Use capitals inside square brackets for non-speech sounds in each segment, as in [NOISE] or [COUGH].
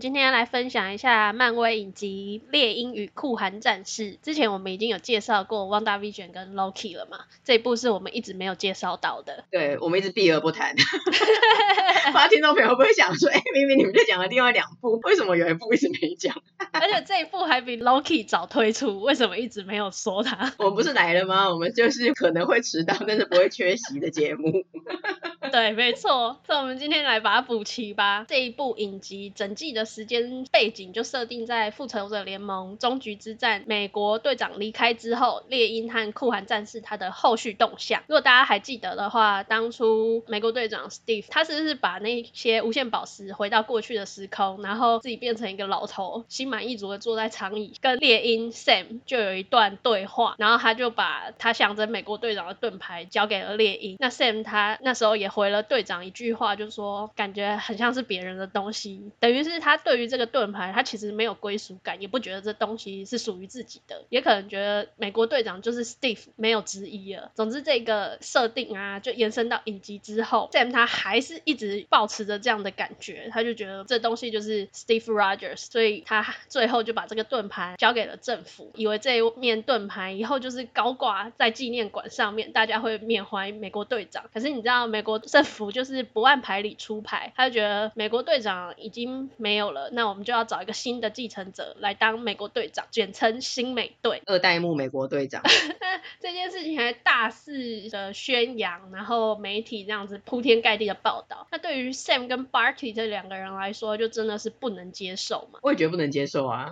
今天来分享一下漫威影集《猎鹰与酷寒战士》。之前我们已经有介绍过《WandaVision》跟《Loki》了嘛？这一部是我们一直没有介绍到的。对，我们一直避而不谈。不知道听众朋友会不会想说，哎，明明你们就讲了另外两部，为什么有一部一直没讲？而且这一部还比《Loki》早推出，为什么一直没有说它？我们不是来了吗？我们就是可能会迟到，但是不会缺席的节目。对，没错。所以我们今天来把它补齐吧。这一部影集整季的时间背景就设定在复仇者联盟终局之战，美国队长离开之后，猎鹰和酷寒战士他的后续动向。如果大家还记得的话，当初美国队长 Steve 他是不是把那些无限宝石回到过去的时空，然后自己变成一个老头，心满意足的坐在长椅，跟猎鹰 Sam 就有一段对话，然后他就把他象征美国队长的盾牌交给了猎鹰。那 Sam 他那时候也回了队长一句话，就说感觉很像是别人的东西，等于是他对于这个盾牌，他其实没有归属感，也不觉得这东西是属于自己的，也可能觉得美国队长就是 Steve 没有之一了。总之这个设定啊，就延伸到影集之后，Sam 他还是一直保持着这样的感觉，他就觉得这东西就是 Steve Rogers，所以他最后就把这个盾牌交给了政府，以为这一面盾牌以后就是高挂在纪念馆上面，大家会缅怀美国队长。可是你知道美国政府就是不按牌理出牌，他就觉得美国队长已经没有了，那我们就要找一个新的继承者来当美国队长，简称新美队。二代目美国队长。[LAUGHS] 这件事情还大肆的宣扬，然后媒体这样子铺天盖地的报道。那对于 Sam 跟 Barty 这两个人来说，就真的是不能接受嘛？我也觉得不能接受啊。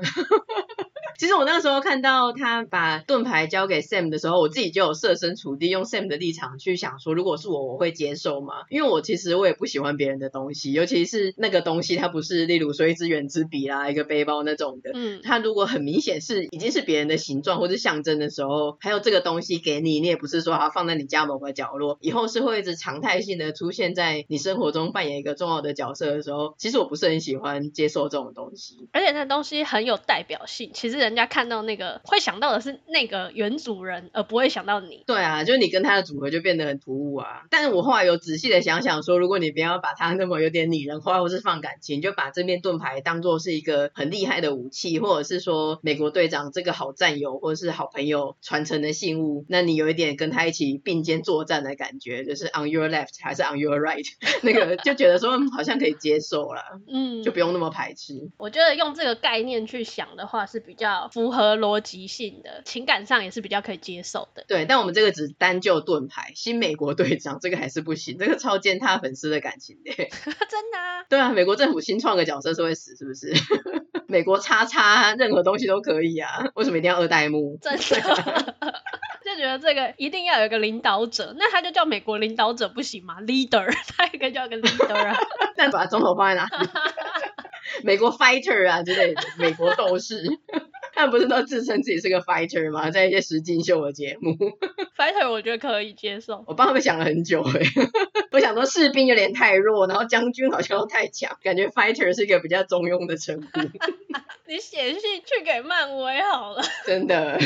其实我那个时候看到他把盾牌交给 Sam 的时候，我自己就有设身处地用 Sam 的立场去想说，如果是我，我会接受吗？因为我其实我也不喜欢别人的东西，尤其是那个东西，它不是例如说一支圆珠笔啦、一个背包那种的。嗯，它如果很明显是已经是别人的形状或是象征的时候，还有这个东西给你，你也不是说它放在你家某个角落，以后是会一直常态性的出现在你生活中扮演一个重要的角色的时候，其实我不是很喜欢接受这种东西。而且那东西很有代表性，其实。人家看到那个会想到的是那个原主人，而不会想到你。对啊，就是你跟他的组合就变得很突兀啊。但是我后来有仔细的想想说，如果你不要把它那么有点拟人化，或是放感情，就把这面盾牌当做是一个很厉害的武器，或者是说美国队长这个好战友或者是好朋友传承的信物，那你有一点跟他一起并肩作战的感觉，就是 on your left 还是 on your right，那个就觉得说好像可以接受了，嗯，就不用那么排斥。我觉得用这个概念去想的话是比较。符合逻辑性的，情感上也是比较可以接受的。对，但我们这个只单就盾牌，新美国队长这个还是不行，这个超践踏粉丝的感情的。[LAUGHS] 真的啊？对啊，美国政府新创个角色是会死，是不是？[LAUGHS] 美国叉叉任何东西都可以啊，为什么一定要二代目？真的，[LAUGHS] 就觉得这个一定要有一个领导者，那他就叫美国领导者不行吗？Leader，他也可以叫个 Leader 啊。那把总统放在哪里？美国 Fighter 啊之类的，美国斗士。他们不是都自称自己是个 fighter 吗？在一些实境秀的节目，fighter 我觉得可以接受。我帮他们想了很久哎，[LAUGHS] 我想说士兵有点太弱，然后将军好像又太强，感觉 fighter 是一个比较中庸的称呼。[LAUGHS] 你写信去给漫威好了，真的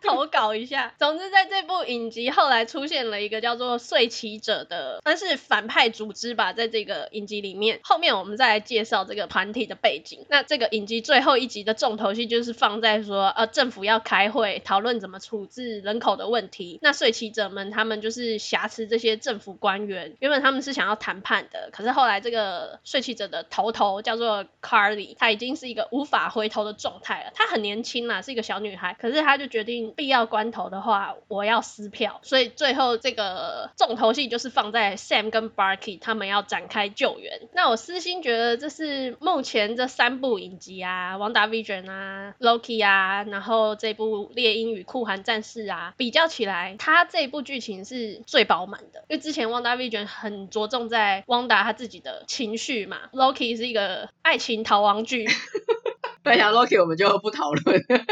投稿一下。总之，在这部影集后来出现了一个叫做睡骑者的，但是反派组织吧，在这个影集里面，后面我们再来介绍这个团体的背景。那这个影集最后一集的重头戏就是放在说，呃，政府要开会讨论怎么处置人口的问题。那睡骑者们他们就是挟持这些政府官员，原本他们是想要谈判的，可是后来这个睡骑者的头头叫做 Carly，他已经是一个无法回。头的状态了，她很年轻啦，是一个小女孩，可是她就决定必要关头的话，我要撕票，所以最后这个重头戏就是放在 Sam 跟 Barky 他们要展开救援。那我私心觉得这是目前这三部影集啊，WandaVision 啊，Loki 啊，然后这部猎鹰与酷寒战士啊，比较起来，他这一部剧情是最饱满的，因为之前汪大 V 见很着重在旺达他自己的情绪嘛，Loki 是一个爱情逃亡剧。[LAUGHS] 分享 Loki 我们就不讨论。《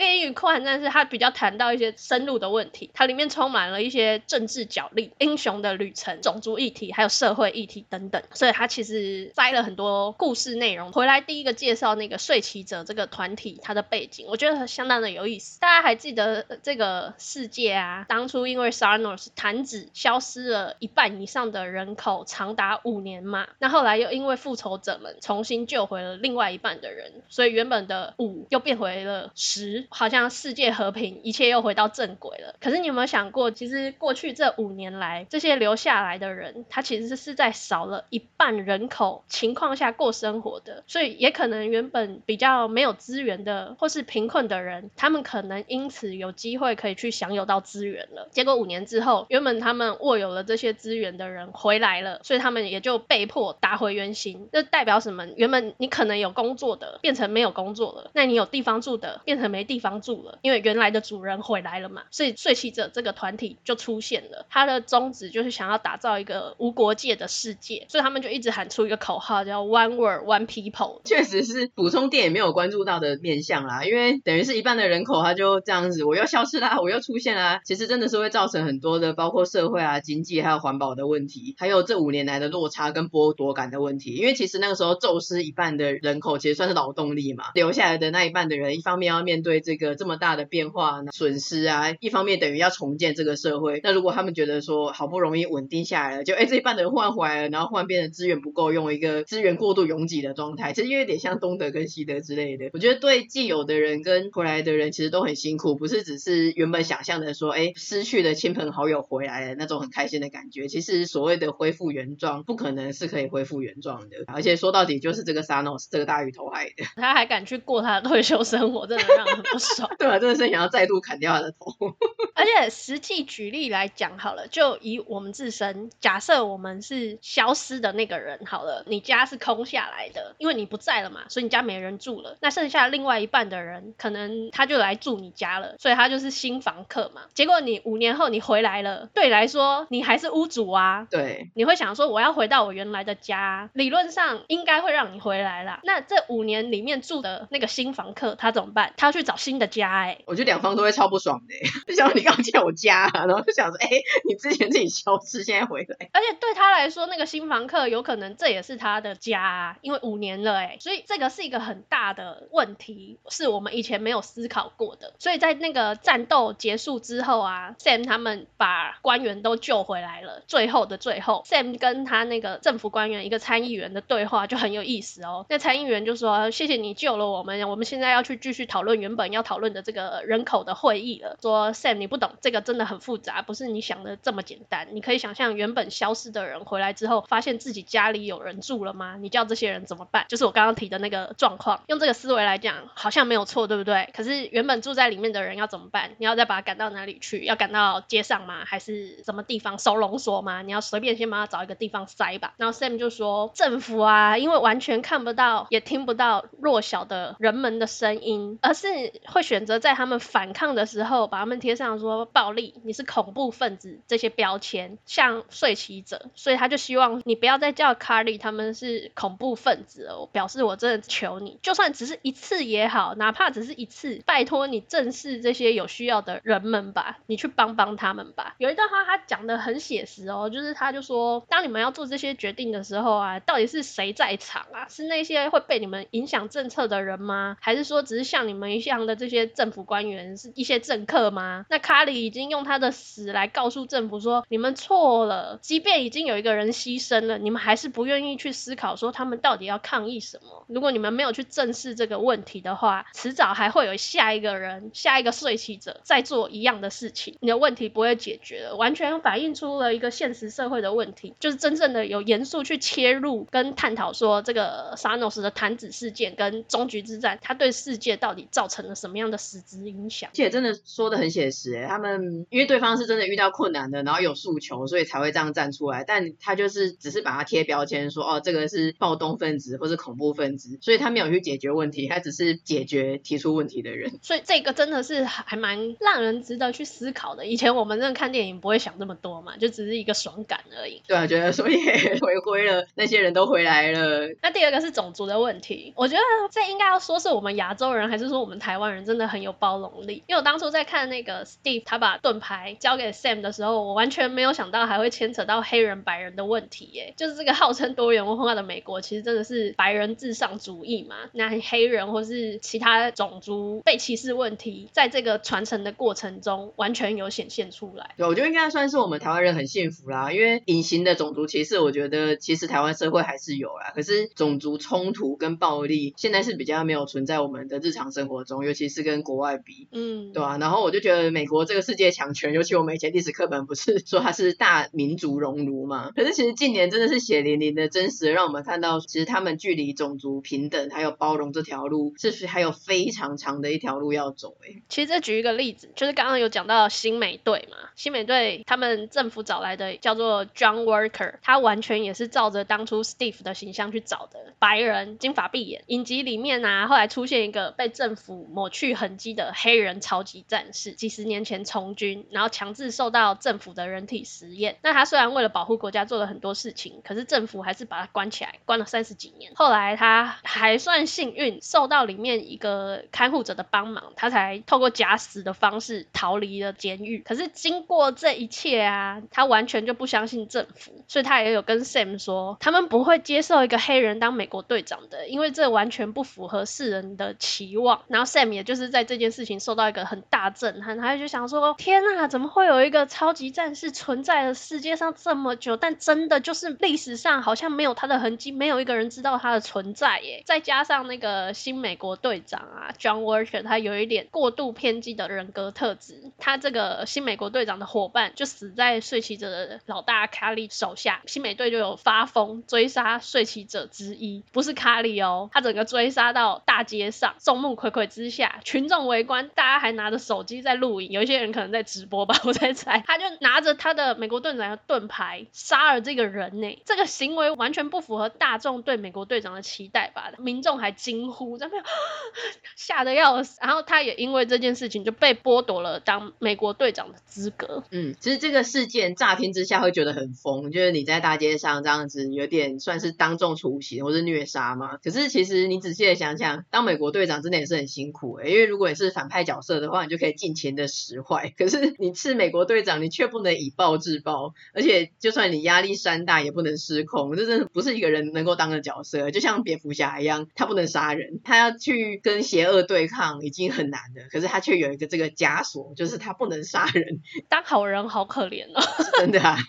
猎鹰与酷寒战士》它比较谈到一些深入的问题，它里面充满了一些政治角力、英雄的旅程、种族议题，还有社会议题等等，所以它其实摘了很多故事内容回来。第一个介绍那个睡骑者这个团体，它的背景，我觉得相当的有意思。大家还记得这个世界啊？当初因为 Sarnos 弹指消失了一半以上的人口，长达五年嘛。那后来又因为复仇者们重新救回了另外一半的人，所以原本的五又变回了十，好像世界和平，一切又回到正轨了。可是你有没有想过，其实过去这五年来，这些留下来的人，他其实是在少了一半人口情况下过生活的，所以也可能原本比较没有资源的或是贫困的人，他们可能因此有机会可以去享有到资源了。结果五年之后，原本他们握有了这些资源的人回来了，所以他们也就被迫打回原形。这代表什么？原本你可能有工作的，变成没有工作了；那你有地方住的，变成没地方住了，因为原来的主人回来了嘛。所以睡骑者这个团体就出现了，他的宗旨就是想要打造一个无国界的世界，所以他们就一直喊出一个口号，叫 One World, One People。确实是补充电影没有关注到的面向啦，因为等于是一半的人口他就这样子，我又消失啦，我又出现啦，其实真的是会造成很多的，包括社会啊、经济还有环保的问题，还有这五年来的落差跟剥夺感的问题。因为其实那个时候宙斯一半的人口其实算是劳动力嘛，留下来的那一半的人，一方面要面对这这个这么大的变化损失啊，一方面等于要重建这个社会。那如果他们觉得说好不容易稳定下来了，就哎这一半的人换回来了，然后换变成资源不够用，一个资源过度拥挤的状态，其实有点像东德跟西德之类的。我觉得对既有的人跟回来的人其实都很辛苦，不是只是原本想象的说哎失去的亲朋好友回来了那种很开心的感觉。其实所谓的恢复原状，不可能是可以恢复原状的。而且说到底就是这个 Xanos 这个大鱼头害的。[LAUGHS] 他还敢去过他的退休生活，真的让人不爽。[LAUGHS] 对啊，真的是想要再度砍掉他的头。[LAUGHS] 而且实际举例来讲好了，就以我们自身，假设我们是消失的那个人好了，你家是空下来的，因为你不在了嘛，所以你家没人住了。那剩下另外一半的人，可能他就来住你家了，所以他就是新房客嘛。结果你五年后你回来了，对你来说你还是屋主啊。对，你会想说我要回到我原来的家，理论上应该会让你回来啦。那这五年里面住的那个新房客他怎么办？他要去找新的家哎、欸。我觉得两方都会超不爽的、欸，[LAUGHS] 就想你刚进我家、啊，然后就想说哎、欸，你之前自己消失，现在回来。而且对他来说，那个新房客有可能这也是他的家啊，因为五年了哎、欸，所以这个是一个很大的问题，是我们以前没有思考过的。所以在那个战斗结束之后啊，Sam 他们把官员都救回来了。最后的最后，Sam 跟他那个政府官员一个参议员的对话就很有意思哦。那参议员就说：“谢谢你救了我们，我们现在要去继续讨论原本要讨论的这个人口的会议了。”说 Sam 你不懂，这个真的很复杂，不是你想的这么简单。你可以想象原本消失的人回来之后，发现自己家里有人住了吗？你叫这些人怎么办？就是我刚刚提的那个状况。用这个思维来讲，好像没有错，对不对？可是原本住在里面的人要怎么办？你要再把他赶到哪里去？要赶到街上吗？还是什么地方收容所吗？你要随便先帮他找一个地方塞吧。然后 Sam 就说：“政府啊，因为完全看不到也听不到弱小的人们的声音，而是会选择在他们反抗的时候，把他们贴上说暴力，你是恐怖分子这些标签，像睡骑者。所以他就希望你不要再叫卡利他们是恐怖分子了。我表示我真的求你，就算只是一次也好，哪怕只是一次，拜托你正视这些有需要的人们吧，你去帮帮他们吧。有一段话他讲得很写实哦，就是他就说，当你们要做这些决定的时候啊，到底是谁在场啊？是那些会被你们影响政策的人吗？还是说只是像你们一样的这些政府官员是一些政客吗？那卡里已经用他的死来告诉政府说，你们错了。即便已经有一个人牺牲了，你们还是不愿意去思考说他们到底要抗议什么。如果你们没有去正视这个问题的话，迟早还会有下一个人、下一个睡起者在做一样的事情，你的问题不会解决了。完全反映出了一个现实社会的问题，就是真正的有严肃去切入跟探讨说这个 Xanos 的弹指事件跟终局之战，他对世界到底造成了什么样的实质影响？而且真的说的很写实，哎，他们因为对方是真的遇到困难的，然后有诉求，所以才会这样站出来。但他就是只是把它贴标签说，哦，这个是暴动分子或是恐怖分子，所以他没有去解决问题，他只是解决提出问题的人。所以这个真的是还蛮让人值得去思考的。以前我们真的看电影不会想那么多嘛，就只是一个爽感而已。对啊，觉得所以 [LAUGHS] 回归了，那些人都回来了。那第二个是种族的问题，我觉得这应该要说是我们亚洲人，还是说我们台湾人真的很有包容力。因为我当初在看那个 Steve 他把盾牌交给 Sam 的时候，我完全没有想到还会牵扯到黑人白人的问题耶。就是这个号称多元文化的美国，其实真的是白人至上主义嘛？那黑人或是其他种族被歧视问题，在这个传承的过程中，完全有显现出来。对，我觉得应该算是我们台湾人很幸福啦，因为隐形的种族歧视，我觉得其实台湾社会还是有啦。可是种族冲突跟暴力，现在是比较没有存在我们的日常生活中，尤其是跟国外比，嗯，对吧、啊？然后我就觉得美国这个世界强权，尤其我们以前历史课本不是说它是大民族熔炉嘛？可是其实近年真的是血淋淋的真实，让我们看到其实他们距离种族平等还有包容这条路，是还有非常长的一条路要走。哎，其实再举一个例子，就是刚刚有讲到新美队嘛，新美队他们政府找来的叫做 John Worker，他完全也是照着当初 Steve 的形象去找的，白人，金发碧眼。影集里面啊，后来出现一个被政府去痕迹的黑人超级战士，几十年前从军，然后强制受到政府的人体实验。那他虽然为了保护国家做了很多事情，可是政府还是把他关起来，关了三十几年。后来他还算幸运，受到里面一个看护者的帮忙，他才透过假死的方式逃离了监狱。可是经过这一切啊，他完全就不相信政府，所以他也有跟 Sam 说，他们不会接受一个黑人当美国队长的，因为这完全不符合世人的期望。然后 Sam 也就是在这件事情受到一个很大震撼，他就想说：天啊，怎么会有一个超级战士存在了世界上这么久，但真的就是历史上好像没有他的痕迹，没有一个人知道他的存在耶。再加上那个新美国队长啊，John Walker，他有一点过度偏激的人格特质，他这个新美国队长的伙伴就死在睡骑者的老大卡利手下，新美队就有发疯追杀睡骑者之一，不是卡利哦，他整个追杀到大街上，众目睽睽之下，群众围观，大家还拿着手机在录影，有一些人可能在直播吧，[LAUGHS] 我在猜，他就拿着他的美国队长的盾牌杀了这个人呢，这个行为完全不符合大众对美国队长的期待吧，民众还惊呼，在那 [LAUGHS] 吓得要死，然后他也因为这件事情就被剥夺了当美国队长的资格。嗯，其实这个事件乍听之下会觉得很疯，就是你在大街上这样子有点算是当众处刑或是虐杀嘛。可是其实你仔细的想想，当美国队长真的也是很辛苦、欸，因为如果你是反派角色的话，你就可以尽情的使坏。可是你是美国队长，你却不能以暴制暴，而且就算你压力山大，也不能失控。这真的不是一个人能够当的角色，就像蝙蝠侠一样，他不能杀人，他要去跟邪恶对抗已经很难了，可是他却有一个这个枷锁，就是他不能杀人。[LAUGHS] 当好人好可怜哦，真的啊。[LAUGHS]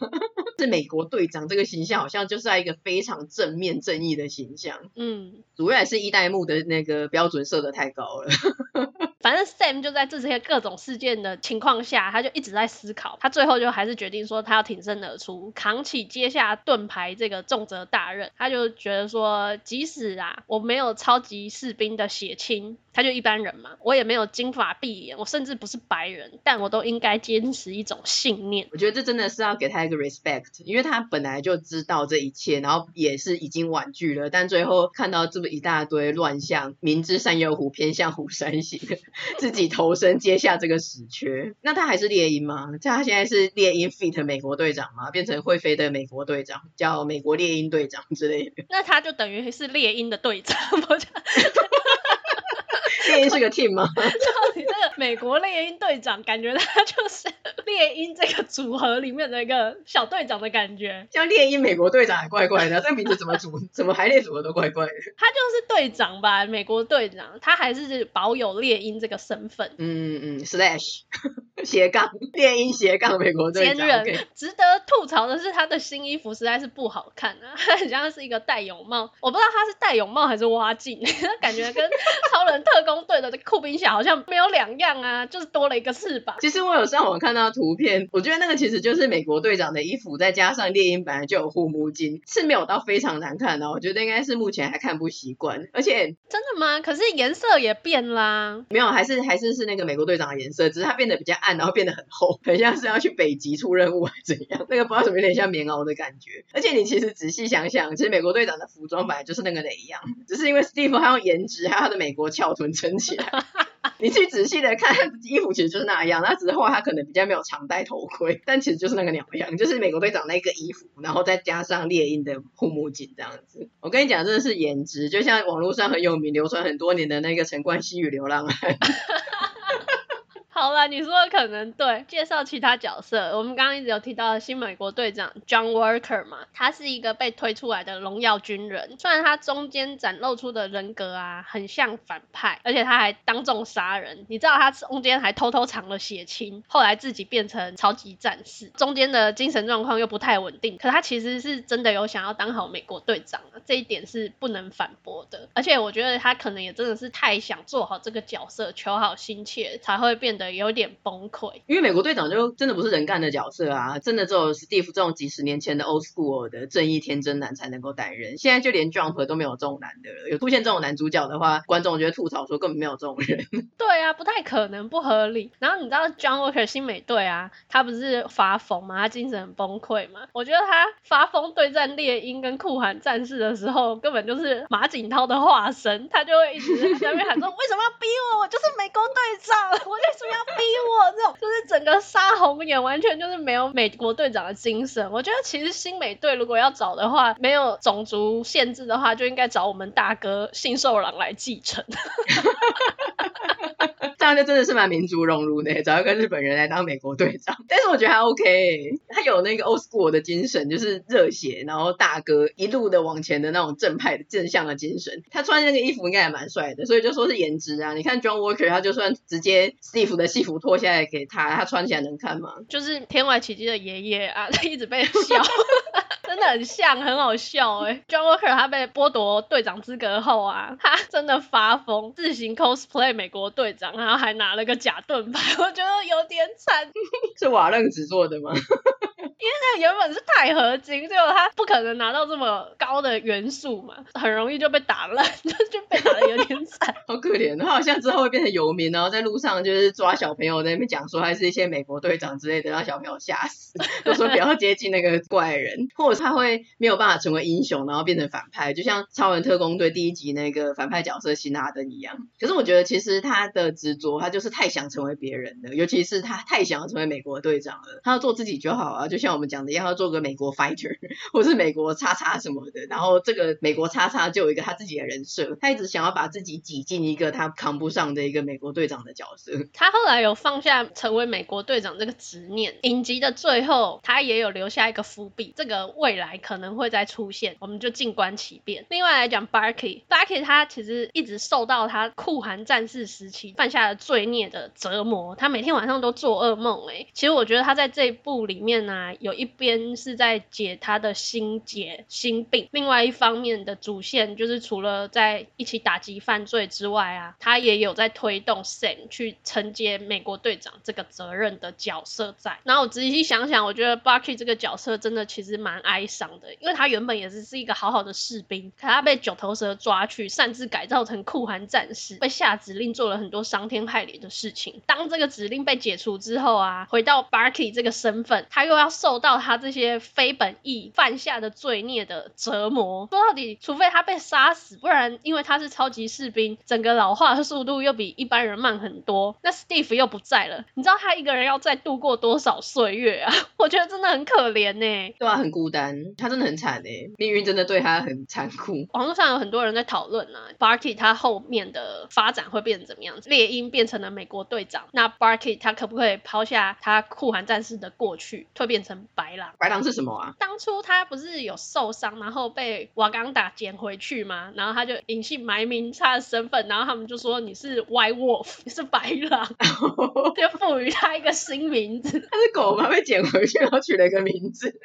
是美国队长这个形象，好像就是一个非常正面正义的形象。嗯，主要也是一代目的那个标准设的太高了。[LAUGHS] 反正 Sam 就在这些各种事件的情况下，他就一直在思考。他最后就还是决定说，他要挺身而出，扛起接下盾牌这个重责大任。他就觉得说，即使啊，我没有超级士兵的血亲。他就一般人嘛，我也没有金发碧眼，我甚至不是白人，但我都应该坚持一种信念。我觉得这真的是要给他一个 respect，因为他本来就知道这一切，然后也是已经婉拒了，但最后看到这么一大堆乱象，明知山有虎，偏向虎山行，[LAUGHS] 自己投身接下这个死缺。那他还是猎鹰吗？像他现在是猎鹰 fit 美国队长吗？变成会飞的美国队长，叫美国猎鹰队长之类的。那他就等于是猎鹰的队长。[LAUGHS] 猎鹰是个 team 吗？[LAUGHS] 到底这个美国猎鹰队长，感觉他就是猎鹰这个组合里面的一个小队长的感觉。像猎鹰美国队长还怪怪的，这个名字怎么组，怎么排列组合都怪怪的。他就是队长吧，美国队长，他还是保有猎鹰这个身份。嗯嗯，slash [LAUGHS] 斜杠猎鹰斜杠美国队长。值得吐槽的是，他的新衣服实在是不好看啊，他很像是一个戴泳帽，我不知道他是戴泳帽还是挖镜，[LAUGHS] 感觉跟超人特工。队的，这酷冰侠好像没有两样啊，就是多了一个翅膀。其实我有上网看到图片，我觉得那个其实就是美国队长的衣服，再加上猎鹰本来就有护目镜，是没有到非常难看的。我觉得应该是目前还看不习惯，而且真的吗？可是颜色也变啦，没有，还是还是是那个美国队长的颜色，只是它变得比较暗，然后变得很厚，[LAUGHS] 很像是要去北极出任务还是怎样？那个不知道怎么有点像棉袄的感觉。而且你其实仔细想想，其实美国队长的服装本来就是那个哪一样，只是因为 Steve 他用颜值还有他的美国翘存撑起来。[LAUGHS] 你去仔细的看衣服，其实就是那样。那只是后来他可能比较没有常戴头盔，但其实就是那个鸟样，就是美国队长那个衣服，然后再加上猎鹰的护目镜这样子。我跟你讲，真的是颜值，就像网络上很有名、流传很多年的那个陈冠希与流浪汉。[LAUGHS] 好了，你说的可能对。介绍其他角色，我们刚刚一直有提到新美国队长 John Walker 嘛，他是一个被推出来的荣耀军人。虽然他中间展露出的人格啊，很像反派，而且他还当众杀人。你知道他中间还偷偷藏了血清，后来自己变成超级战士。中间的精神状况又不太稳定，可他其实是真的有想要当好美国队长，这一点是不能反驳的。而且我觉得他可能也真的是太想做好这个角色，求好心切，才会变得。有点崩溃，因为美国队长就真的不是人干的角色啊，真的只有 Steve 这种几十年前的 old school 的正义天真男才能够担任。现在就连 Jump 都没有这种男的了，有出现这种男主角的话，观众就会吐槽说根本没有这种人。[LAUGHS] 对啊，不太可能，不合理。然后你知道 John Walker 新美队啊，他不是发疯吗？他精神很崩溃吗？我觉得他发疯对战猎鹰跟酷寒战士的时候，根本就是马景涛的化身，他就会一直在那边喊说：[LAUGHS] 为什么要逼我？我就是美国队长，[LAUGHS] 我为什么要逼我？这种就是整个杀红眼，完全就是没有美国队长的精神。我觉得其实新美队如果要找的话，没有种族限制的话，就应该找我们大哥信受郎来继承。[LAUGHS] 这样就真的是蛮民族融入的，找一个日本人来当美国队长。但是我觉得还 OK，他有那个 old school 的精神，就是热血，然后大哥一路的往前的那种正派的正向的精神。他穿那个衣服应该也蛮帅的，所以就说是颜值啊。你看 John Walker，他就算直接 Steve 的戏服脱下来给他，他穿起来能看吗？就是天外奇迹的爷爷啊，[LAUGHS] 他一直被笑。[LAUGHS] 真的很像，很好笑哎。John Walker 他被剥夺队长资格后啊，他真的发疯，自行 cosplay 美国队长，然后还拿了个假盾牌，我觉得有点惨。[LAUGHS] 是瓦楞纸做的吗？因为那原本是钛合金，结果他不可能拿到这么高的元素嘛，很容易就被打烂，[LAUGHS] 就被打的有点惨。[LAUGHS] 好可怜，他好像之后会变成游民，然后在路上就是抓小朋友在那边讲说，还是一些美国队长之类的，让小朋友吓死，[LAUGHS] 就说不要接近那个怪人，或者他会没有办法成为英雄，然后变成反派，就像超人特工队第一集那个反派角色辛拉登一样。可是我觉得其实他的执着，他就是太想成为别人了，尤其是他太想要成为美国队长了，他要做自己就好啊，就像。我们讲的，要做个美国 fighter，[LAUGHS] 或是美国叉叉什么的，然后这个美国叉叉就有一个他自己的人设，他一直想要把自己挤进一个他扛不上的一个美国队长的角色。他后来有放下成为美国队长这个执念，影集的最后他也有留下一个伏笔，这个未来可能会再出现，我们就静观其变。另外来讲，Barky，Barky 他其实一直受到他酷寒战士时期犯下的罪孽的折磨，他每天晚上都做噩梦。哎，其实我觉得他在这一部里面呢、有一边是在解他的心结、心病，另外一方面的主线就是除了在一起打击犯罪之外啊，他也有在推动 Sam 去承接美国队长这个责任的角色在。然后我仔细想想，我觉得 Bucky 这个角色真的其实蛮哀伤的，因为他原本也是是一个好好的士兵，可他被九头蛇抓去，擅自改造成酷寒战士，被下指令做了很多伤天害理的事情。当这个指令被解除之后啊，回到 Bucky 这个身份，他又要受。到他这些非本意犯下的罪孽的折磨，说到底，除非他被杀死，不然因为他是超级士兵，整个老化的速度又比一般人慢很多。那 Steve 又不在了，你知道他一个人要再度过多少岁月啊？[LAUGHS] 我觉得真的很可怜呢。对啊，很孤单，他真的很惨呢，命运真的对他很残酷。网络上有很多人在讨论啊，Barky 他后面的发展会变成怎么样子？猎鹰变成了美国队长，那 Barky 他可不可以抛下他酷寒战士的过去，蜕变成？白狼，白狼是什么啊？当初他不是有受伤，然后被瓦岗打捡回去吗？然后他就隐姓埋名他的身份，然后他们就说你是 White Wolf，你是白狼，[LAUGHS] 就赋予他一个新名字。他是狗吗？被捡回去，然后取了一个名字，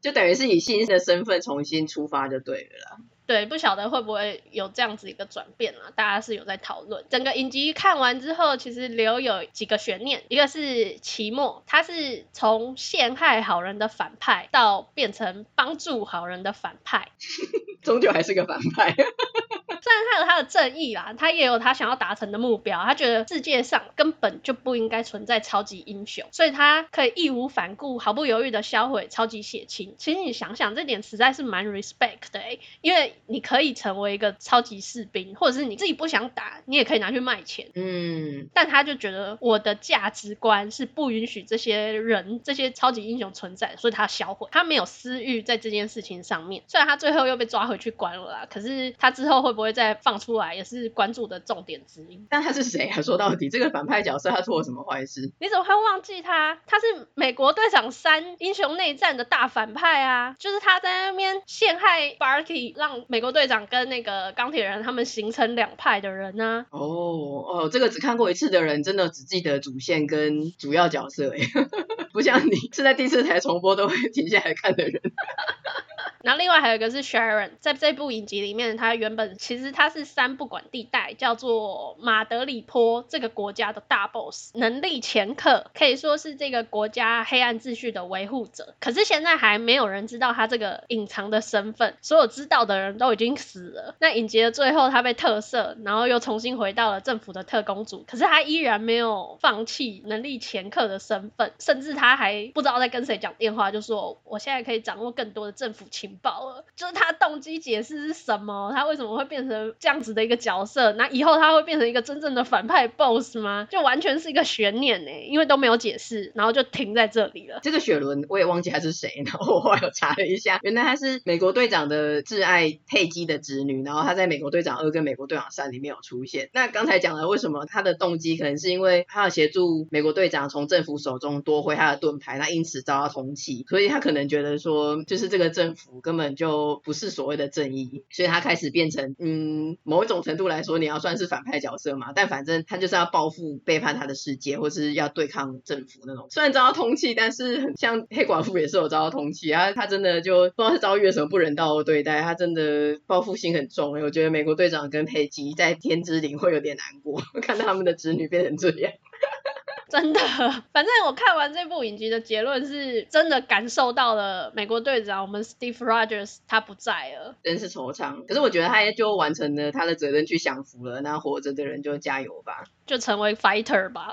就等于是以新的身份重新出发就对了啦。对，不晓得会不会有这样子一个转变啊？大家是有在讨论。整个影集看完之后，其实留有几个悬念，一个是期末，他是从陷害好人的反派到变成帮助好人的反派，[LAUGHS] 终究还是个反派。[LAUGHS] 虽然他有他的正义啦，他也有他想要达成的目标。他觉得世界上根本就不应该存在超级英雄，所以他可以义无反顾、毫不犹豫的销毁超级血清。其实你想想，这点实在是蛮 respect 的欸，因为你可以成为一个超级士兵，或者是你自己不想打，你也可以拿去卖钱。嗯，但他就觉得我的价值观是不允许这些人、这些超级英雄存在，所以他销毁。他没有私欲在这件事情上面。虽然他最后又被抓回去关了啦，可是他之后会不会再放出来，也是关注的重点之一。但他是谁啊？说到底，这个反派角色他做了什么坏事？你怎么会忘记他？他是美国队长三英雄内战的大反派啊！就是他在那边陷害 Barky，让美国队长跟那个钢铁人他们形成两派的人呢、啊。哦哦，这个只看过一次的人，真的只记得主线跟主要角色哎，[LAUGHS] 不像你是在第四台重播都会停下来看的人。[LAUGHS] 然后另外还有一个是 Sharon，在这部影集里面，他原本其实他是三不管地带，叫做马德里坡这个国家的大 boss，能力前客，可以说是这个国家黑暗秩序的维护者。可是现在还没有人知道他这个隐藏的身份，所有知道的人都已经死了。那影集的最后，他被特赦，然后又重新回到了政府的特工组，可是他依然没有放弃能力掮客的身份，甚至他还不知道在跟谁讲电话，就说我现在可以掌握更多的政府情报了，就是他动机解释是什么？他为什么会变成这样子的一个角色？那以后他会变成一个真正的反派 boss 吗？就完全是一个悬念呢，因为都没有解释，然后就停在这里了。这个雪伦我也忘记他是谁，然后我后来有查了一下，原来他是美国队长的挚爱佩姬的侄女，然后他在美国队长二跟美国队长三里面有出现。那刚才讲了为什么他的动机可能是因为他要协助美国队长从政府手中夺回他的盾牌，那因此遭到通缉，所以他可能觉得说，就是这个政府。根本就不是所谓的正义，所以他开始变成，嗯，某一种程度来说，你要算是反派角色嘛。但反正他就是要报复背叛他的世界，或是要对抗政府那种。虽然遭到通缉，但是像黑寡妇也是有遭到通缉啊。他真的就不知道是遭遇了什么不人道的对待，他真的报复心很重。我觉得美国队长跟佩吉在天之灵会有点难过，[LAUGHS] 看到他们的子女变成这样。[LAUGHS] 真的，[LAUGHS] 反正我看完这部影集的结论是，真的感受到了美国队长我们 Steve Rogers 他不在了，真是惆怅。可是我觉得他也就完成了他的责任，去享福了。那活着的人就加油吧，就成为 fighter 吧。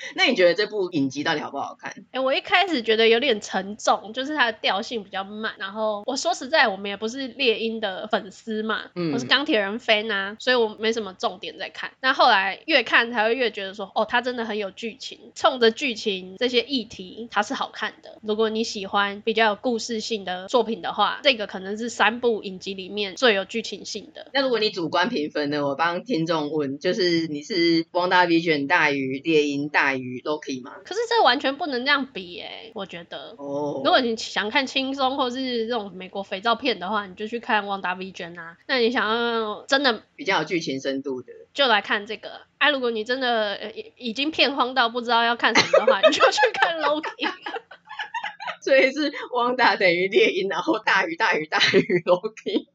[LAUGHS] 那你觉得这部影集到底好不好看？哎、欸，我一开始觉得有点沉重，就是它的调性比较慢。然后我说实在，我们也不是猎鹰的粉丝嘛，嗯、我是钢铁人 fan 啊，所以我没什么重点在看。那后来越看才会越觉得说，哦，它真的很有剧情，冲着剧情这些议题，它是好看的。如果你喜欢比较有故事性的作品的话，这个可能是三部影集里面最有剧情性的。那如果你主观评分呢？我帮听众问，就是你是 WandaVision 大于猎鹰大于 Loki 吗？可是这完全不能这样比哎、欸，我觉得。哦。Oh. 如果你想看轻松或是这种美国肥皂片的话，你就去看 WandaVision 啊。那你想要真的比较有剧情深度的，就来看这个。哎、啊，如果你真的已经片荒到不知道要看什么的话，你就去看 Loki。[LAUGHS] 所以是 Wanda 等于猎鹰，然后大鱼大鱼大鱼 Loki。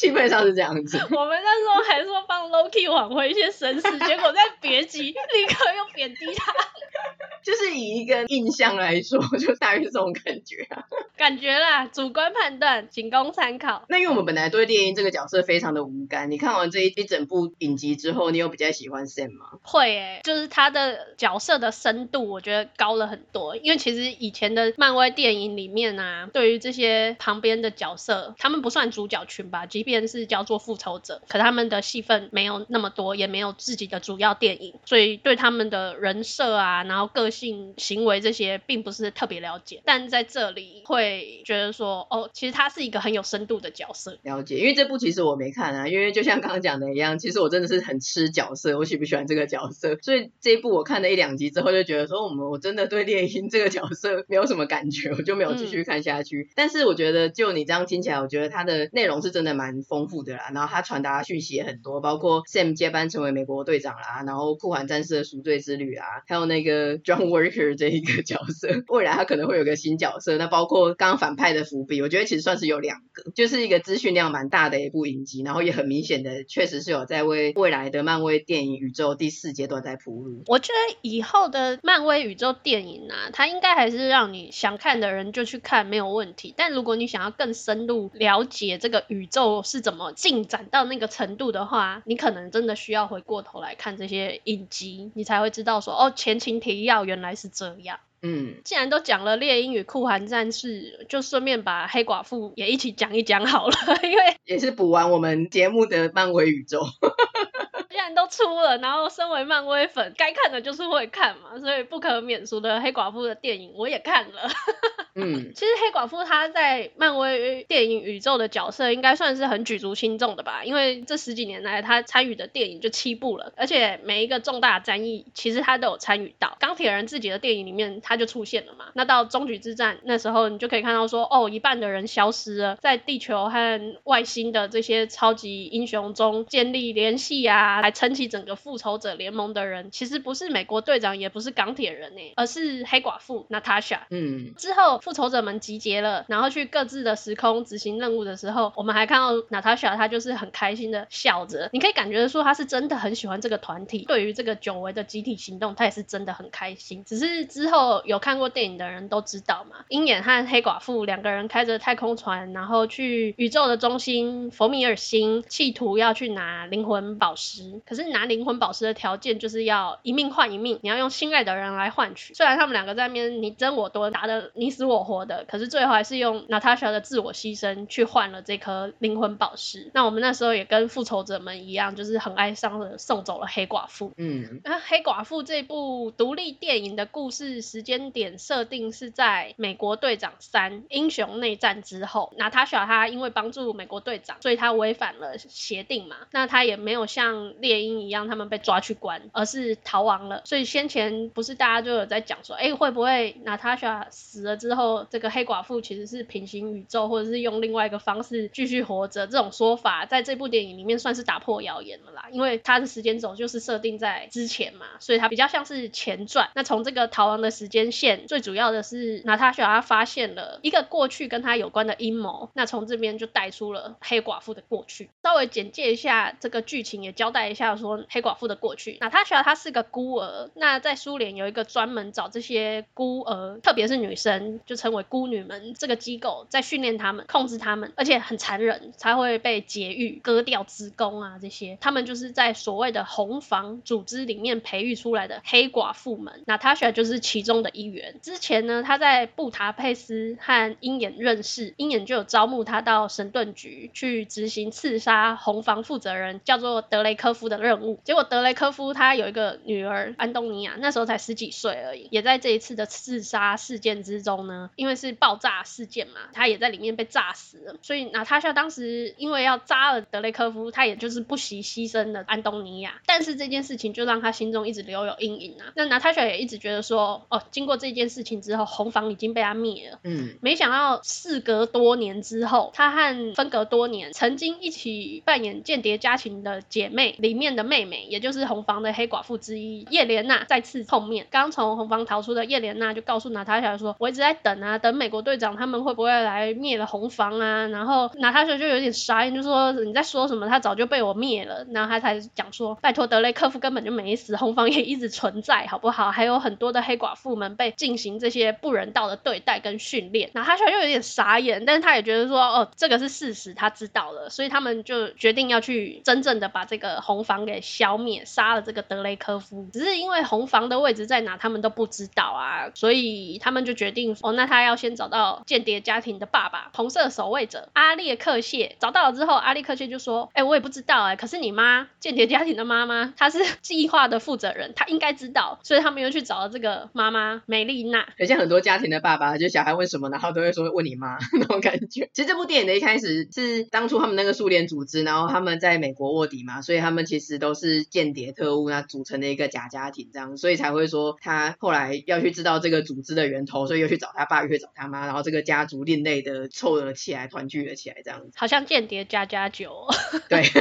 基本上是这样子。[LAUGHS] 我们那时候还说帮 Loki 挽回一些声势，结果在别集立刻又贬低他。[LAUGHS] 就是以一个印象来说，就大约是这种感觉啊。感觉啦，主观判断，仅供参考。那因为我们本来对猎鹰这个角色非常的无感，你看完这一一整部影集之后，你有比较喜欢 Sam 吗？会诶、欸，就是他的角色的深度，我觉得高了很多。因为其实以前的漫威电影里面啊，对于这些旁边的角色，他们不算主角群吧，即便是叫做复仇者，可他们的戏份没有那么多，也没有自己的主要电影，所以对他们的人设啊，然后个性、行为这些，并不是特别了解。但在这里会觉得说，哦，其实他是一个很有深度的角色。了解，因为这部其实我没看啊，因为就像刚刚讲的一样，其实我真的是很吃角色，我喜不喜欢这个角色。所以这一部我看了一两集之后，就觉得说，我们我真的对猎鹰这个角色没有什么感觉，我就没有继续看下去。嗯、但是我觉得，就你这样听起来，我觉得它的内容是真的蛮丰富的啦。然后他传达讯息也很多，包括 Sam 接班成为美国队长啦，然后酷寒战士的赎罪之旅啦，还有那个 John Walker 这一个角色，未来他可能会有个新角色。那包括刚刚反派的伏笔，我觉得其实算是有两个，就是一个资讯量蛮大的一部影集，然后也很明显的，确实是有在为未来的漫威电影宇宙第四阶段在铺路。我觉得以后的漫威宇宙电影啊，它应该还是让你想看的人就去看没有问题。但如果你想要更深入了解这个宇宙作是怎么进展到那个程度的话，你可能真的需要回过头来看这些影集，你才会知道说，哦，前情提要原来是这样。嗯，既然都讲了猎鹰与酷寒战士，就顺便把黑寡妇也一起讲一讲好了，[LAUGHS] 因为也是补完我们节目的漫威宇宙。[LAUGHS] 既然都出了，然后身为漫威粉，该看的就是会看嘛，所以不可免俗的黑寡妇的电影我也看了。[LAUGHS] 嗯，其实黑寡妇她在漫威电影宇宙的角色应该算是很举足轻重的吧，因为这十几年来她参与的电影就七部了，而且每一个重大战役其实她都有参与到。钢铁人自己的电影里面她就出现了嘛，那到终局之战那时候你就可以看到说，哦，一半的人消失了，在地球和外星的这些超级英雄中建立联系啊，来撑起整个复仇者联盟的人，其实不是美国队长，也不是钢铁人呢，而是黑寡妇娜塔莎。嗯，之后。复仇者们集结了，然后去各自的时空执行任务的时候，我们还看到娜塔莎，她就是很开心的笑着，你可以感觉说她是真的很喜欢这个团体，对于这个久违的集体行动，她也是真的很开心。只是之后有看过电影的人都知道嘛，鹰眼和黑寡妇两个人开着太空船，然后去宇宙的中心佛米尔星，企图要去拿灵魂宝石。可是拿灵魂宝石的条件就是要一命换一命，你要用心爱的人来换取。虽然他们两个在那边你争我夺，打得你死我。我活的，可是最后还是用娜塔莎的自我牺牲去换了这颗灵魂宝石。那我们那时候也跟复仇者们一样，就是很哀伤的送走了黑寡妇。嗯，那黑寡妇这部独立电影的故事时间点设定是在美国队长三英雄内战之后。娜塔莎她因为帮助美国队长，所以她违反了协定嘛。那她也没有像猎鹰一样，他们被抓去关，而是逃亡了。所以先前不是大家就有在讲说，哎，会不会娜塔莎死了之后？后这个黑寡妇其实是平行宇宙，或者是用另外一个方式继续活着，这种说法在这部电影里面算是打破谣言了啦。因为它的时间轴就是设定在之前嘛，所以它比较像是前传。那从这个逃亡的时间线，最主要的是娜塔莎她发现了一个过去跟她有关的阴谋，那从这边就带出了黑寡妇的过去。稍微简介一下这个剧情，也交代一下说黑寡妇的过去。娜塔莎她是个孤儿，那在苏联有一个专门找这些孤儿，特别是女生。就称为孤女们，这个机构在训练他们、控制他们，而且很残忍，才会被劫狱、割掉子宫啊这些。他们就是在所谓的红房组织里面培育出来的黑寡妇们。Natasha 就是其中的一员。之前呢，她在布达佩斯和鹰眼认识，鹰眼就有招募他到神盾局去执行刺杀红房负责人叫做德雷科夫的任务。结果德雷科夫他有一个女儿安东尼亚，那时候才十几岁而已，也在这一次的刺杀事件之中呢。因为是爆炸事件嘛，他也在里面被炸死了，所以娜塔莎当时因为要扎了德雷科夫，他也就是不惜牺牲了安东尼亚。但是这件事情就让他心中一直留有阴影啊。那娜塔莎也一直觉得说，哦，经过这件事情之后，红房已经被他灭了。嗯，没想到事隔多年之后，他和分隔多年曾经一起扮演间谍家庭的姐妹里面的妹妹，也就是红房的黑寡妇之一叶莲娜再次碰面。刚从红房逃出的叶莲娜就告诉娜塔莎说，我一直在等。啊，等美国队长他们会不会来灭了红房啊？然后娜塔莎就有点傻眼，就说你在说什么？他早就被我灭了。然后他才讲说，拜托德雷科夫根本就没死，红房也一直存在，好不好？还有很多的黑寡妇们被进行这些不人道的对待跟训练。娜塔莎又有点傻眼，但是他也觉得说，哦，这个是事实，他知道了，所以他们就决定要去真正的把这个红房给消灭，杀了这个德雷科夫。只是因为红房的位置在哪，他们都不知道啊，所以他们就决定，哦，那他要先找到间谍家庭的爸爸，红色守卫者阿列克谢。找到了之后，阿列克谢就说：“哎、我也不知道哎、可是你妈间谍家庭的妈妈，她是计划的负责人，她应该知道。”所以他们又去找了这个妈妈梅丽娜。很像很多家庭的爸爸，就小孩问什么，然后都会说问你妈 [LAUGHS] 那种感觉。其实这部电影的一开始是当初他们那个苏联组织，然后他们在美国卧底嘛，所以他们其实都是间谍特务，那组成的一个假家庭这样，所以才会说他后来要去知道这个组织的源头，所以又去找他爸。去找他妈，然后这个家族另类的凑了起来，团聚了起来，这样子，好像间谍加加酒。对。[LAUGHS]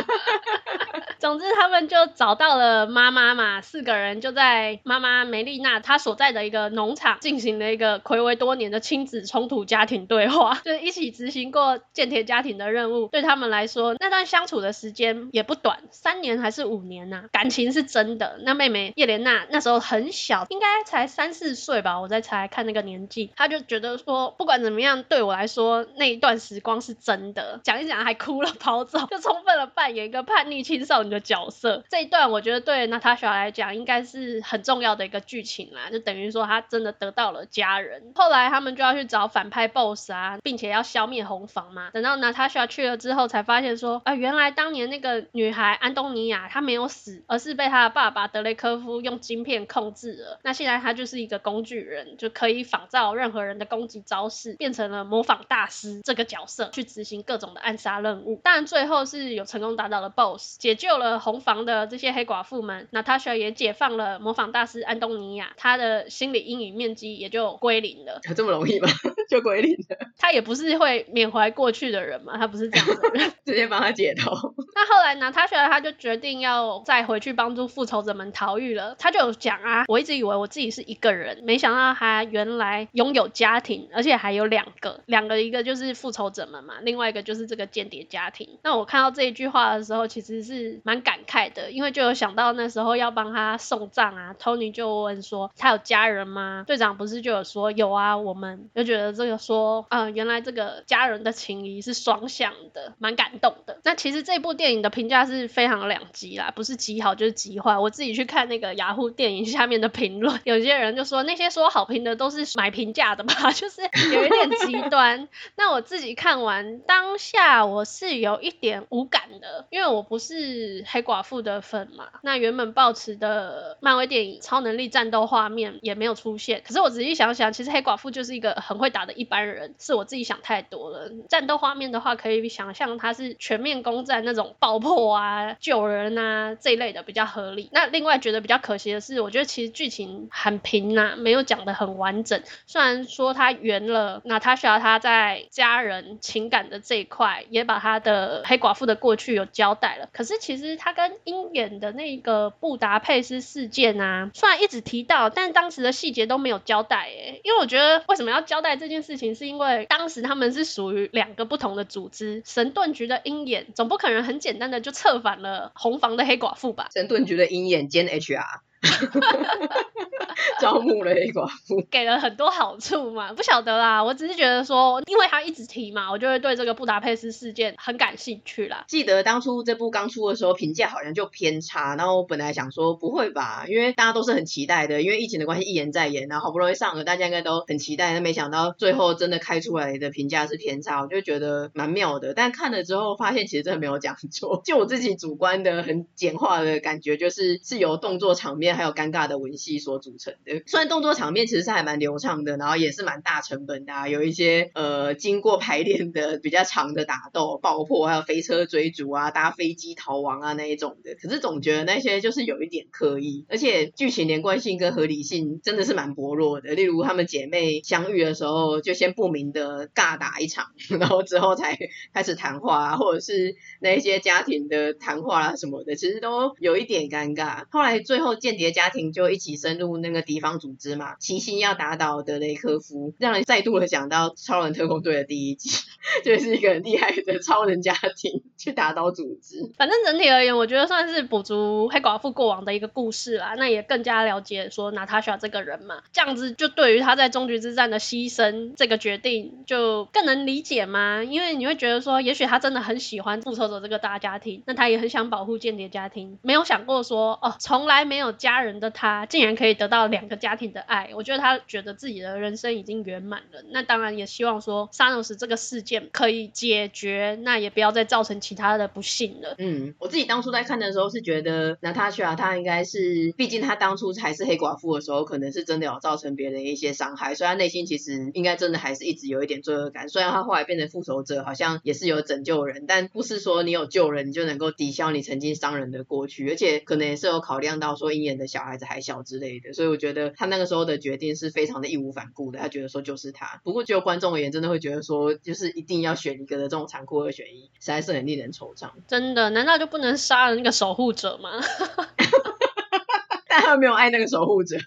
总之，他们就找到了妈妈嘛，四个人就在妈妈梅丽娜她所在的一个农场进行了一个睽违多年的亲子冲突家庭对话，[LAUGHS] 就是一起执行过间谍家庭的任务。对他们来说，那段相处的时间也不短，三年还是五年呐、啊，感情是真的。那妹妹叶莲娜那时候很小，应该才三四岁吧，我在猜，看那个年纪，她就觉得说，不管怎么样，对我来说那一段时光是真的。讲一讲还哭了，跑走，就充分的扮演一个叛逆青少年的角色。这一段我觉得对娜塔莎来讲应该是很重要的一个剧情啦，就等于说她真的得到了家人。后来他们就要去找反派 BOSS 啊，并且要消灭红房嘛。等到娜塔莎去了之后，才发现说，啊、原来当年那个女孩安东尼亚她没有死，而是被她的爸爸德雷科夫用晶片控制了。那现在她就是一个工具人，就可以仿造任何人的攻击招式，变成了模仿大师这个角色，去执行各种的暗杀任务。当然最后是有成功打倒了 BOSS，解救了红房的这些黑寡妇们。娜塔莎也解放了模仿大师安东尼亚，他的心理阴影面积也就归零了。有这么容易吗？[LAUGHS] 就归零了？他也不是会缅怀过去的人嘛，他不是这样子的人，[LAUGHS] 直接帮他解脱。[LAUGHS] 那后来娜塔莎她就决定要再回去帮助复仇者们逃狱了。他就有讲啊，我一直以为我自己是一个人，没想到他原来拥有家庭，而且还有两个，两个一个就是复仇者们嘛，另外一个就是这个间谍家庭。那我看到这一句话的时候，其实是蛮感慨的，因为就有想到那时候要帮他送葬啊，Tony 就问说他有家人吗？队长不是就有说有啊，我们就觉得这个说嗯、原来这个家人的情谊是双向的，蛮感动的。那其实这部电影的评价是非常两极啦，不是极好就是极坏。我自己去看那个雅虎电影下面的评论，有些人就说那些说好评的都是买评价的吧，[LAUGHS] 就是有一点极端。那我自己看完当下我是有一点无感的，因为我不是黑寡妇的粉嘛。那原本抱持的漫威电影超能力战斗画面也没有出现。可是我仔细想想，其实黑寡妇就是一个很会打的一般人，是我自己想太多了。战斗画面的话，可以想象它是全面攻占那种爆破啊、救人啊这一类的比较合理。那另外觉得比较可惜的是，我觉得其实剧情很平、啊，没有讲得很完整。虽然说他圆了娜塔莎她在家人情感的这一块，也把她的黑寡妇的过去有交代了。可是其实他跟鹰眼的那个布达佩斯事件啊，虽然一直提到，但当时的细节都没有交代诶。因为我觉得为什么要交代这件事情，是因为当时他们是属于两个不同的组织，神盾局的鹰眼总不可能很简单的就策反了红房的黑寡妇吧？神盾局的鹰眼兼 HR。[LAUGHS] 招募了黑寡妇，给了很多好处嘛？不晓得啦，我只是觉得说，因为他一直提嘛，我就会对这个布达佩斯事件很感兴趣啦。记得当初这部刚出的时候，评价好像就偏差，然后我本来想说不会吧，因为大家都是很期待的，因为疫情的关系一延再延，然后好不容易上了，大家应该都很期待，但没想到最后真的开出来的评价是偏差，我就觉得蛮妙的。但看了之后发现其实真的没有讲错，就我自己主观的很简化的感觉，就是是由动作场面。还有尴尬的文戏所组成的，虽然动作场面其实是还蛮流畅的，然后也是蛮大成本的，啊，有一些呃经过排练的比较长的打斗、爆破，还有飞车追逐啊、搭飞机逃亡啊那一种的。可是总觉得那些就是有一点刻意，而且剧情连贯性跟合理性真的是蛮薄弱的。例如她们姐妹相遇的时候，就先不明的尬打一场，[LAUGHS] 然后之后才开始谈话啊，或者是那一些家庭的谈话啊什么的，其实都有一点尴尬。后来最后见。谍家庭就一起深入那个敌方组织嘛，齐心要打倒德雷科夫，让人再度的想到超人特工队的第一集，[LAUGHS] 就是一个很厉害的超人家庭去打倒组织。反正整体而言，我觉得算是补足黑寡妇过往的一个故事啦，那也更加了解说娜塔莎这个人嘛，这样子就对于他在终局之战的牺牲这个决定就更能理解嘛，因为你会觉得说，也许他真的很喜欢复仇者这个大家庭，那他也很想保护间谍家庭，没有想过说哦，从来没有家。家人的他竟然可以得到两个家庭的爱，我觉得他觉得自己的人生已经圆满了。那当然也希望说萨诺斯这个事件可以解决，那也不要再造成其他的不幸了。嗯，我自己当初在看的时候是觉得娜塔莎她应该是，毕竟她当初还是黑寡妇的时候，可能是真的有造成别人一些伤害，所以她内心其实应该真的还是一直有一点罪恶感。虽然她后来变成复仇者，好像也是有拯救人，但不是说你有救人你就能够抵消你曾经伤人的过去，而且可能也是有考量到说鹰眼的小孩子还小之类的，所以我觉得他那个时候的决定是非常的义无反顾的。他觉得说就是他。不过就观众而言，真的会觉得说，就是一定要选一个的这种残酷二选一，实在是很令人惆怅。真的，难道就不能杀了那个守护者吗？[LAUGHS] 但他没有爱那个守护者。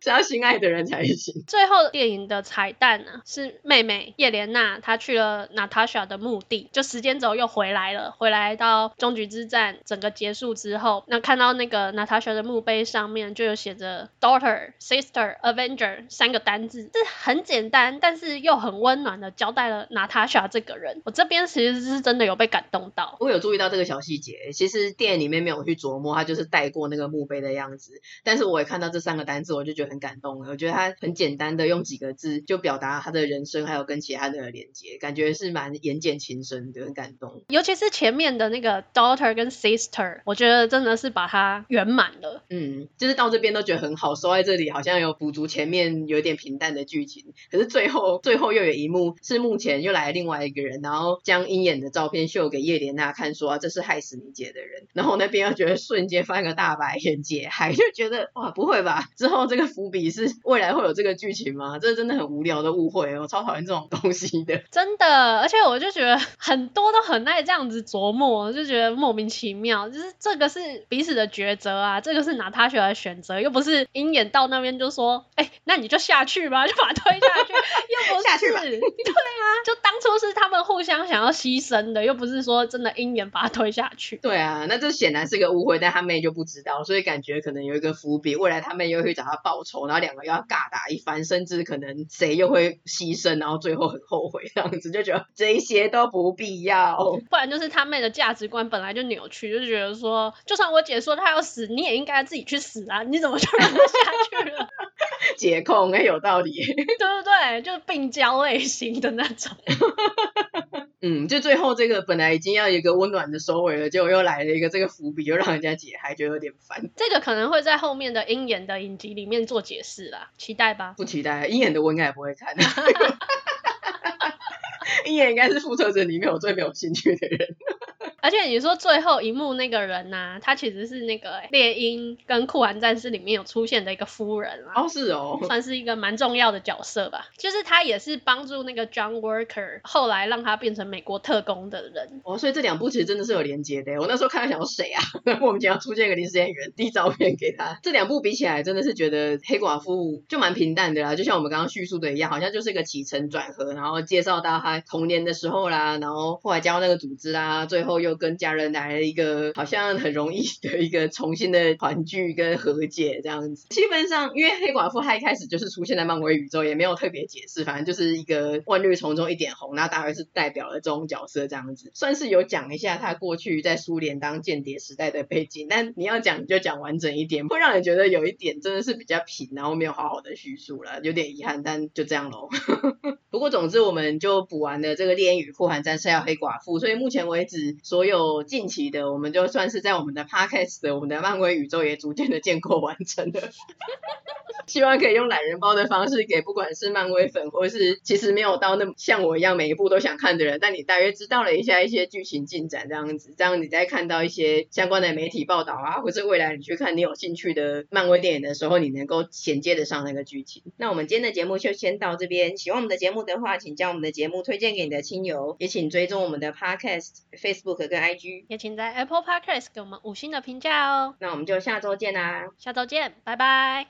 只要心爱的人才行。最后电影的彩蛋呢，是妹妹叶莲娜，她去了娜塔莎的墓地，就时间轴又回来了，回来到终局之战整个结束之后，那看到那个娜塔莎的墓碑上面就有写着 daughter、sister、avenger 三个单字，是很简单，但是又很温暖的交代了娜塔莎这个人。我这边其实是真的有被感动到，我有注意到这个小细节。其实电影里面没有去琢磨，他就是带过那个墓碑的样子，但是我也看到这三个单字，我就觉得。很感动，我觉得他很简单的用几个字就表达他的人生，还有跟其他的连接，感觉是蛮言简情深的，很感动。尤其是前面的那个 daughter 跟 sister，我觉得真的是把它圆满了。嗯，就是到这边都觉得很好，收在这里好像有补足前面有点平淡的剧情，可是最后最后又有一幕是目前又来了另外一个人，然后将鹰眼的照片秀给叶莲娜看，说、啊、这是害死你姐的人，然后那边又觉得瞬间翻个大白眼，姐还就觉得哇不会吧，之后这个。伏笔是 [LAUGHS] 未来会有这个剧情吗？这真的很无聊的误会，我超讨厌这种东西的。[LAUGHS] 真的，而且我就觉得很多都很爱这样子琢磨，就觉得莫名其妙。就是这个是彼此的抉择啊，这个是娜塔莎的选择，又不是鹰眼到那边就说，哎、欸，那你就下去吧，[LAUGHS] 就把他推下去，又不是。下去吧。对啊，就当初是他们互相想要牺牲的，又不是说真的鹰眼把他推下去。对啊，那这显然是个误会，但他妹就不知道，所以感觉可能有一个伏笔，未来他妹又会找他报仇。然后两个要尬打一番，甚至可能谁又会牺牲，然后最后很后悔这样子，就觉得这一些都不必要。不然就是他妹的价值观本来就扭曲，就觉得说，就算我姐说她要死，你也应该自己去死啊！你怎么就让她下去了？[LAUGHS] 姐控哎，有道理，对不对？就是病娇类型的那种。[LAUGHS] 嗯，就最后这个本来已经要有一个温暖的收尾了，结果又来了一个这个伏笔，又让人家解还觉得有点烦。这个可能会在后面的鹰眼的影集里面做解释啦，期待吧。不期待，鹰眼的我应该也不会看。[LAUGHS] 鹰眼应该是复仇者里面我最没有兴趣的人。而且你说最后一幕那个人呐、啊，他其实是那个猎鹰跟酷寒战士里面有出现的一个夫人啊。哦，是哦，算是一个蛮重要的角色吧。就是他也是帮助那个 John Walker 后来让他变成美国特工的人。哦，所以这两部其实真的是有连接的。我那时候看到想说谁啊？莫名其妙出现一个临时演员递照片给他。这两部比起来，真的是觉得黑寡妇就蛮平淡的啦，就像我们刚刚叙述的一样，好像就是一个起承转合，然后介绍到他童年的时候啦，然后后来加入那个组织啦，最后又。就跟家人来了一个好像很容易的一个重新的团聚跟和解这样子。基本上，因为黑寡妇她一开始就是出现在漫威宇宙，也没有特别解释，反正就是一个万绿丛中一点红，那大概是代表了这种角色这样子。算是有讲一下他过去在苏联当间谍时代的背景，但你要讲就讲完整一点，会让人觉得有一点真的是比较平，然后没有好好的叙述了，有点遗憾，但就这样喽。[LAUGHS] 不过总之我们就补完了这个猎鹰与酷寒战士要黑寡妇，所以目前为止说。所有近期的，我们就算是在我们的 podcast 的我们的漫威宇宙也逐渐的建构完成了。[LAUGHS] 希望可以用懒人包的方式给不管是漫威粉，或是其实没有到那么像我一样每一部都想看的人，但你大约知道了一下一些剧情进展这样子，这样你再看到一些相关的媒体报道啊，或是未来你去看你有兴趣的漫威电影的时候，你能够衔接得上那个剧情。那我们今天的节目就先到这边，喜欢我们的节目的话，请将我们的节目推荐给你的亲友，也请追踪我们的 podcast Facebook。跟 IG，也请在 Apple Podcast 给我们五星的评价哦。那我们就下周见啦，下周见，拜拜。